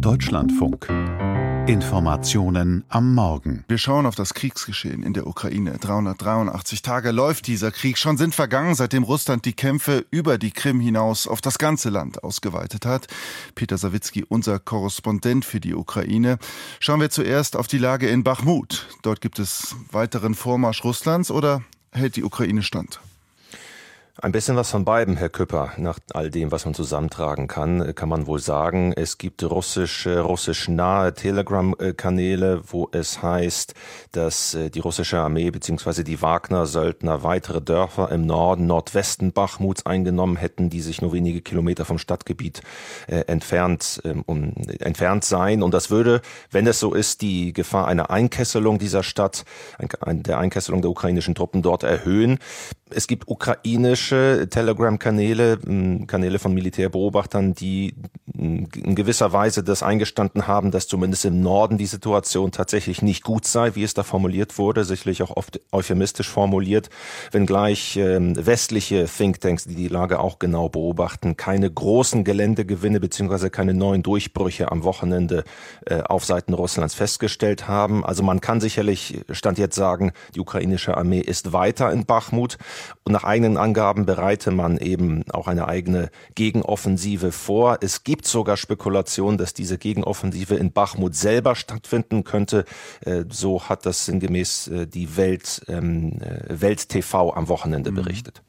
Deutschlandfunk. Informationen am Morgen. Wir schauen auf das Kriegsgeschehen in der Ukraine. 383 Tage läuft dieser Krieg. Schon sind vergangen, seitdem Russland die Kämpfe über die Krim hinaus auf das ganze Land ausgeweitet hat. Peter Sawicki, unser Korrespondent für die Ukraine. Schauen wir zuerst auf die Lage in Bachmut. Dort gibt es weiteren Vormarsch Russlands oder hält die Ukraine stand? Ein bisschen was von beiden, Herr Küpper. Nach all dem, was man zusammentragen kann, kann man wohl sagen, es gibt russische, russisch nahe Telegram-Kanäle, wo es heißt, dass äh, die russische Armee bzw. die Wagner-Söldner weitere Dörfer im Norden, Nordwesten Bachmuts eingenommen hätten, die sich nur wenige Kilometer vom Stadtgebiet äh, entfernt, ähm, um, entfernt seien. Und das würde, wenn es so ist, die Gefahr einer Einkesselung dieser Stadt, der Einkesselung der ukrainischen Truppen dort erhöhen. Es gibt ukrainische Telegram-Kanäle, Kanäle von Militärbeobachtern, die in gewisser Weise das eingestanden haben, dass zumindest im Norden die Situation tatsächlich nicht gut sei, wie es da formuliert wurde, sicherlich auch oft euphemistisch formuliert, wenngleich ähm, westliche Thinktanks, die die Lage auch genau beobachten, keine großen Geländegewinne beziehungsweise keine neuen Durchbrüche am Wochenende äh, auf Seiten Russlands festgestellt haben. Also man kann sicherlich, stand jetzt sagen, die ukrainische Armee ist weiter in Bachmut. Und nach eigenen Angaben bereite man eben auch eine eigene Gegenoffensive vor. Es gibt sogar Spekulationen, dass diese Gegenoffensive in Bachmut selber stattfinden könnte. Äh, so hat das sinngemäß äh, die Welt, ähm, äh, Welt TV am Wochenende mhm. berichtet.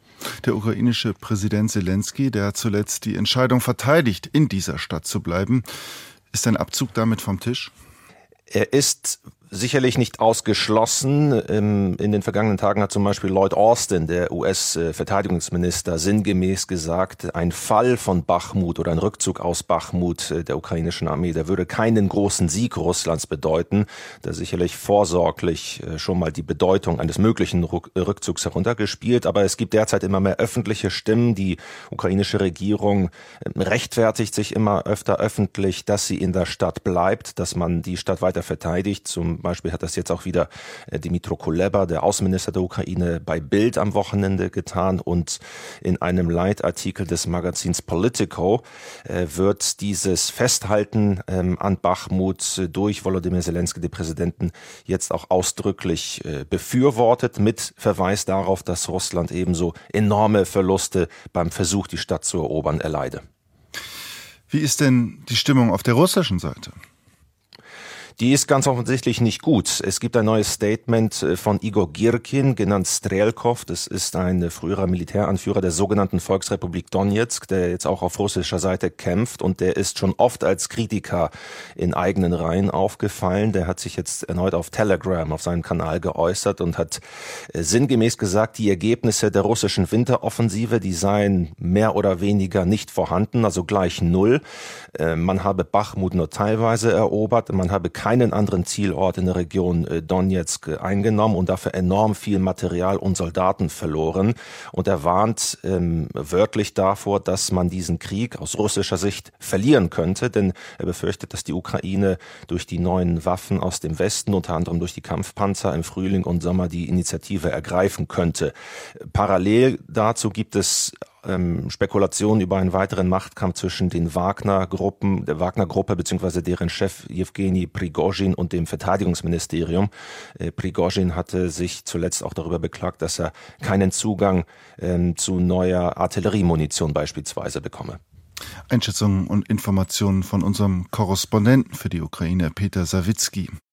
Der ukrainische Präsident Zelensky, der hat zuletzt die Entscheidung verteidigt, in dieser Stadt zu bleiben. Ist ein Abzug damit vom Tisch? Er ist sicherlich nicht ausgeschlossen. In den vergangenen Tagen hat zum Beispiel Lloyd Austin, der US-Verteidigungsminister, sinngemäß gesagt, ein Fall von Bachmut oder ein Rückzug aus Bachmut der ukrainischen Armee, der würde keinen großen Sieg Russlands bedeuten, der sicherlich vorsorglich äh, schon mal die Bedeutung eines möglichen Rückzugs heruntergespielt. Aber es gibt derzeit immer mehr öffentliche Stimmen. Die ukrainische Regierung ähm, rechtfertigt sich immer öfter öffentlich, dass sie in der Stadt bleibt, dass man die Stadt weiter verteidigt. Zum Beispiel hat das jetzt auch wieder äh, Dimitro Kuleba, der Außenminister der Ukraine, bei Bild am Wochenende getan und in einem Leitartikel des Magazins Politico äh, wird dieses Festhalten ähm, an Bachmut durch Volodymyr Zelensky, den Präsidenten, jetzt auch ausdrücklich äh, befürwortet mit Verweis darauf, dass Russland ebenso enorme Verluste beim Versuch, die Stadt zu erobern, erleide. Wie ist denn die Stimmung auf der russischen Seite? Die ist ganz offensichtlich nicht gut. Es gibt ein neues Statement äh, von Igor Girkin, genannt Strelkov. Das ist ein früherer Militäranführer der sogenannten Volksrepublik Donetsk, der jetzt auch auf russischer Seite kämpft und der ist schon oft als Kritiker in eigenen Reihen aufgefallen. Der hat sich jetzt erneut auf Telegram, auf seinem Kanal geäußert und hat äh, sinngemäß gesagt, die Ergebnisse der russischen Winteroffensive, die seien mehr oder weniger nicht vorhanden, also gleich null. Äh, man habe Bachmut nur teilweise erobert, man habe keinen anderen Zielort in der Region äh, Donetsk eingenommen und dafür enorm viel Material und Soldaten verloren. Und er warnt ähm, wörtlich davor, dass man diesen Krieg aus russischer Sicht verlieren könnte, denn er befürchtet, dass die Ukraine durch die neuen Waffen aus dem Westen, unter anderem durch die Kampfpanzer im Frühling und Sommer, die Initiative ergreifen könnte. Parallel dazu gibt es ähm, Spekulationen über einen weiteren Machtkampf zwischen den Wagner-Gruppen, der Wagner-Gruppe bzw. deren Chef Jewgeni Prigozhin und dem Verteidigungsministerium. Äh, Prigozhin hatte sich zuletzt auch darüber beklagt, dass er keinen Zugang ähm, zu neuer Artilleriemunition beispielsweise bekomme. Einschätzungen und Informationen von unserem Korrespondenten für die Ukraine, Peter Sawicki.